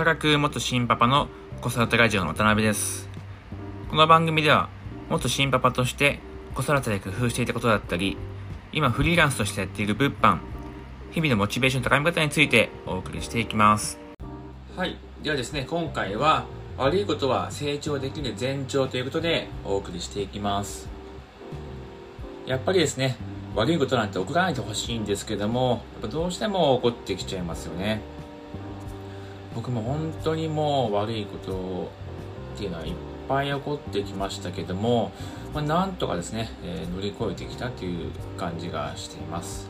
働く元新パパの子育てラジオの渡辺です。この番組では、元新パパとして子育てで工夫していたことだったり、今フリーランスとしてやっている物販、日々のモチベーションの高め方についてお送りしていきます。はい。ではですね、今回は悪いことは成長できる前兆ということでお送りしていきます。やっぱりですね、悪いことなんて起こらないでほしいんですけども、やっぱどうしても起こってきちゃいますよね。僕も本当にもう悪いことっていうのはいっぱい起こってきましたけども、まあ、なんとかですね、えー乗り越えてきたという感じがしています。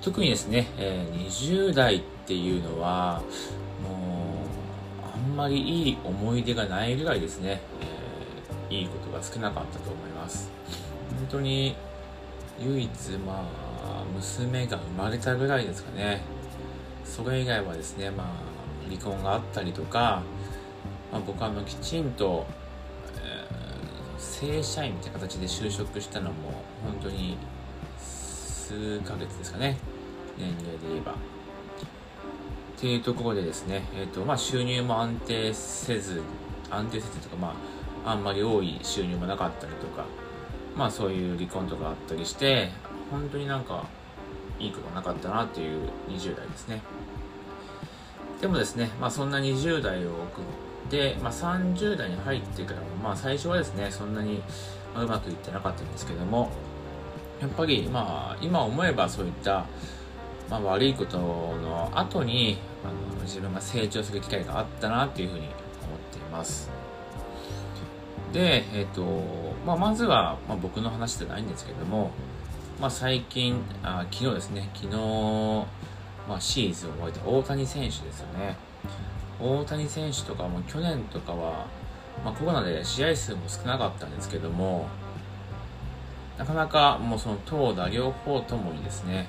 特にですね、えー20代っていうのは、もう、あんまりいい思い出がないぐらいですね、えーいいことが少なかったと思います。本当に、唯一、まあ、娘が生まれたぐらいですかね。それ以外はですね、まあ、離婚があったりとか、まあ、僕はあのきちんと、えー正社員みたいな形で就職したのも本当に数ヶ月ですかね年齢で言えば。っていうところでですね、えーとまあ、収入も安定せず安定せずとか、まあ、あんまり多い収入もなかったりとか、まあ、そういう離婚とかあったりして本当になんかいいことなかったなっていう20代ですね。でもですね、まあそんな20代を送って、まあ30代に入ってからも、まあ最初はですね、そんなにうまくいってなかったんですけども、やっぱりまあ今思えばそういった、まあ、悪いことの後にあの自分が成長する機会があったなっていうふうに思っています。で、えっ、と、まあまずは、まあ、僕の話じゃないんですけども、まあ最近、あ昨日ですね、昨日、まあ、シーズンを終えた大谷選手ですよね。大谷選手とかも去年とかは、まあ、コロナで試合数も少なかったんですけども、なかなかもうその投打両方ともにですね、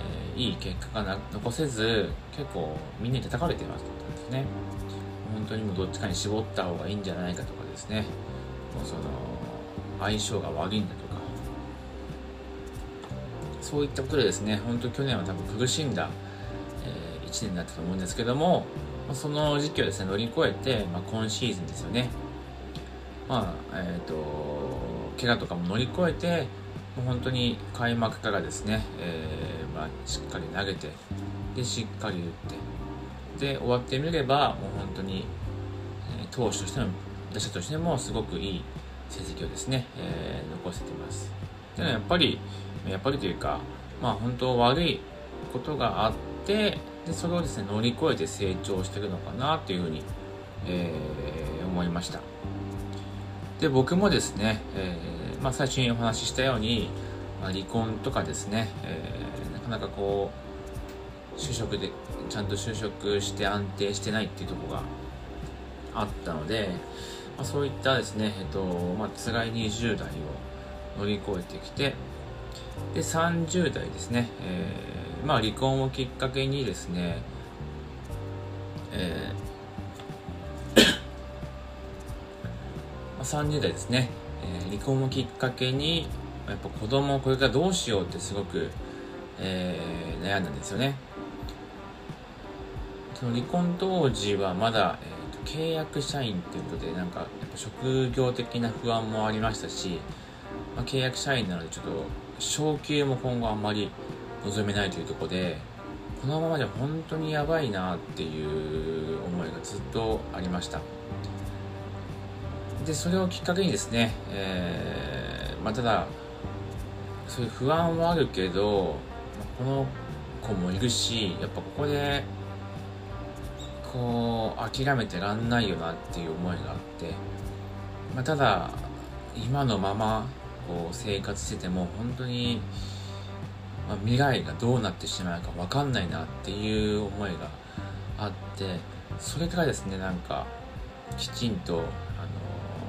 えーいい結果が残せず、結構みんなに叩かれてましたんですね。本当にもうどっちかに絞った方がいいんじゃないかとかですね、もうその相性が悪いんだと、そういったことでですね、本当去年は多分苦しんだ、え1年だったと思うんですけども、その時期をですね、乗り越えて、まあ、今シーズンですよね。まあ、えっ、と、怪我とかも乗り越えて、もう本当に開幕からですね、えーまあ、しっかり投げて、で、しっかり打って、で、終わってみれば、もう本当に、えー投手としても、打者としてもすごくいい成績をですね、えー残せています。でやっぱり、やっぱりというか、まあ本当悪いことがあって、で、それをですね、乗り越えて成長してるのかなっていうふうに、えー思いました。で、僕もですね、えーまあ最初にお話ししたように、まあ、離婚とかですね、えーなかなかこう、就職で、ちゃんと就職して安定してないっていうとこがあったので、まあ、そういったですね、えっと、まあ辛い20代を乗り越えてきて、で、30代ですね、えーまあ離婚をきっかけにですね、えー 30代ですね、えー離婚をきっかけに、やっぱ子供をこれからどうしようってすごく、えー悩んだんですよね。その離婚当時はまだ、えーと契約社員っていうことでなんかやっぱ職業的な不安もありましたし、まあ、契約社員なのでちょっと昇給も今後あんまり望めないというところでこのままで本当にやばいなっていう思いがずっとありました。でそれをきっかけにですね、えーまあ、ただそういう不安はあるけど、この子もいるしやっぱここでこう諦めてらんないよなっていう思いがあって、まあ、ただ今のままこう生活してても本当に、まあ、未来がどうなってしまうか分かんないなっていう思いがあってそれからですねなんかきちんとあの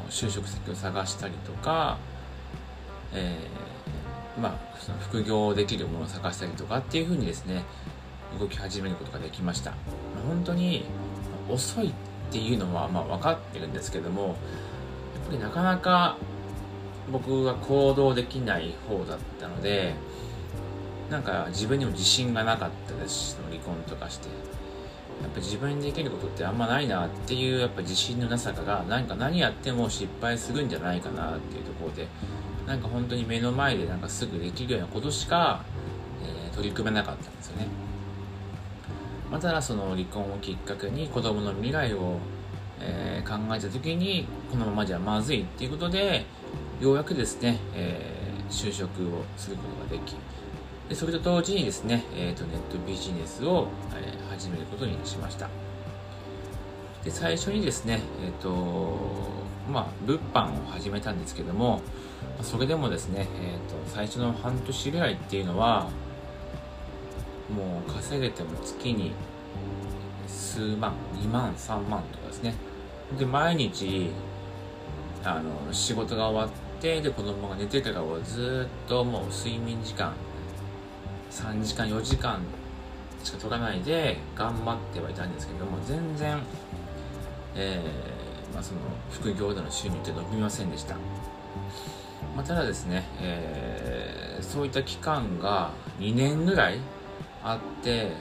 就職先を探したりとか、えーまあその副業できるものを探したりとかっていうふうにですね動き始めることができました。本当に遅いっていうのはまあ分かってるんですけどもやっぱりなかなか僕は行動できない方だったのでなんか自分にも自信がなかったですし離婚とかしてやっぱ自分にできることってあんまないなっていうやっぱ自信のなさがなんか何やっても失敗するんじゃないかなっていうところでなんか本当に目の前でなんかすぐできるようなことしか、えー、取り組めなかったんですよね。またその離婚をきっかけに子供の未来を、えー、考えた時にこのままじゃまずいっていうことでようやくですね、えー、就職をすることができでそれと同時にですね、えーと、ネットビジネスを、えー、始めることにしました。で最初にですねえ、ー、とまあ物販を始めたんですけどもそれでもですね、えーと、最初の半年ぐらいっていうのはもう稼げても月に数万2万3万とかですね。で毎日あの仕事が終わってで子供が寝てからはずっともう睡眠時間3時間4時間しか取らないで頑張ってはいたんですけども全然、えーまあ、その副業での収入って伸びませんでした、まあ、ただですね、えー、そういった期間が2年ぐらいあって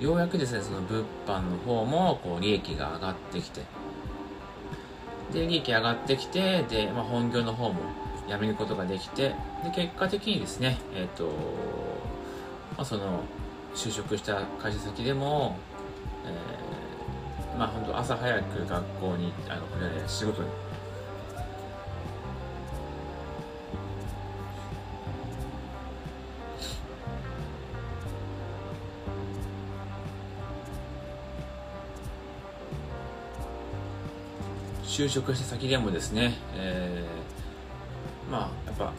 ようやくですねその物販の方もこう利益が上がってきてで利益上がってきてで、まあ、本業の方もやめることができてで結果的にですねえっ、ー、と、まあ、その就職した会社先でも、えー、まあ本当朝早く学校にあの仕事に就職した先でもですね、えー、まあやっぱ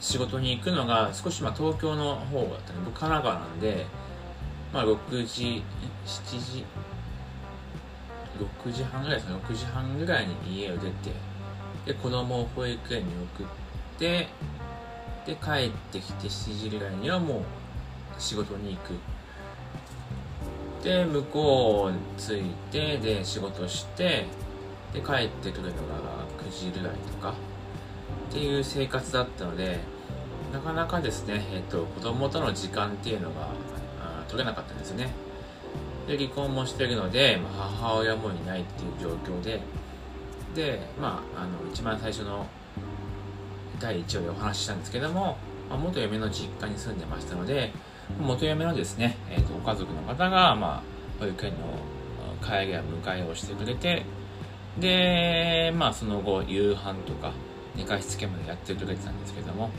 仕事に行くのが少しまあ東京の方だったね僕神奈川なんでまあ6時7時6時半ぐらいですか6時半ぐらいに家を出てで子供を保育園に送ってで帰ってきて7時ぐらいにはもう仕事に行く。で向こう着いてで仕事してで帰ってくるのが9時ぐらいとかっていう生活だったのでなかなかですね、えっと、子供との時間っていうのが取れなかったんですね。で離婚もしてるので、まあ、母親もいないっていう状況ででまああの一番最初の第1話でお話ししたんですけども、まあ、元嫁の実家に住んでましたので元嫁のですね、えーと、ご家族の方が、まあ、保育園の帰りや迎えをしてくれてで、まあその後、夕飯とか寝かしつけまでやってくれてたんですけども、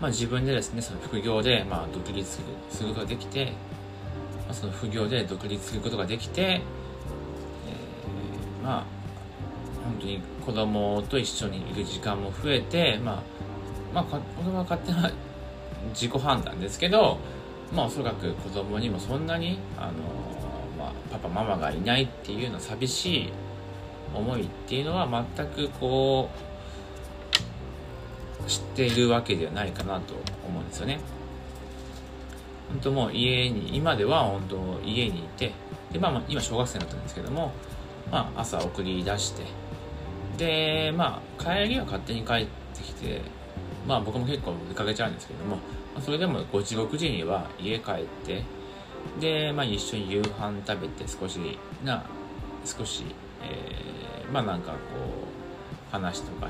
まあ自分でですね、その副業で、まあ独立することができて、まあ、その副業で独立することができて、えー、まあ、本当に子供と一緒にいる時間も増えて、まあ、まあ、これは勝手な自己判断ですけど、まあおそらく子供にもそんなに、あのパパママがいないっていうの寂しい思いっていうのは全くこう知っているわけではないかなと思うんですよね。本当もう家に今では本当家にいてで、まあ、今小学生だったんですけども、まあ、朝送り出してでまあ帰りは勝手に帰ってきてまあ僕も結構出かけちゃうんですけども、ま、それでも5時6時には家帰ってで、まあ、一緒に夕飯食べて少しな少し、えー、まあなんかこう話とか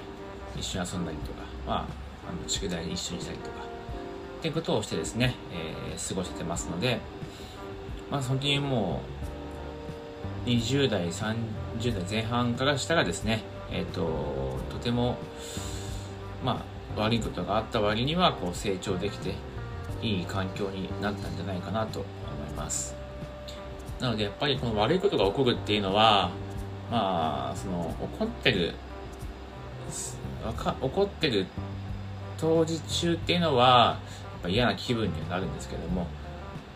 一緒に遊んだりとか、まあ、あの宿題に一緒にしたりとかっていうことをしてですね、えー、過ごしてますのでまあ本当にもう20代30代前半からしたらですねえっ、ー、ととてもまあ悪いことがあった割にはこう成長できていい環境になったんじゃないかなとます。なのでやっぱりこの悪いことが起こるっていうのはまあその怒ってる怒ってる当時中っていうのはやっぱ嫌な気分にはなるんですけども、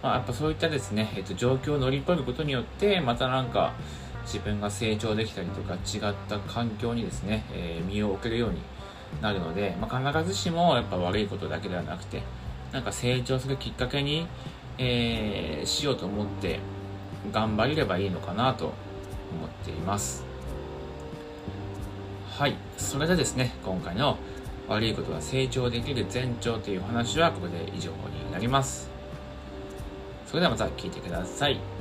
まあ、やっぱそういったですね、えっと、状況を乗り越えることによってまたなんか自分が成長できたりとか違った環境にですね、えー、身を置けるようになるので、まあ、必ずしもやっぱ悪いことだけではなくてなんか成長するきっかけにえー、しようと思って頑張れればいいのかなと思っています。はい。それでですね今回の悪いことは成長できる前兆という話はここで以上になります。それではまた聞いてください。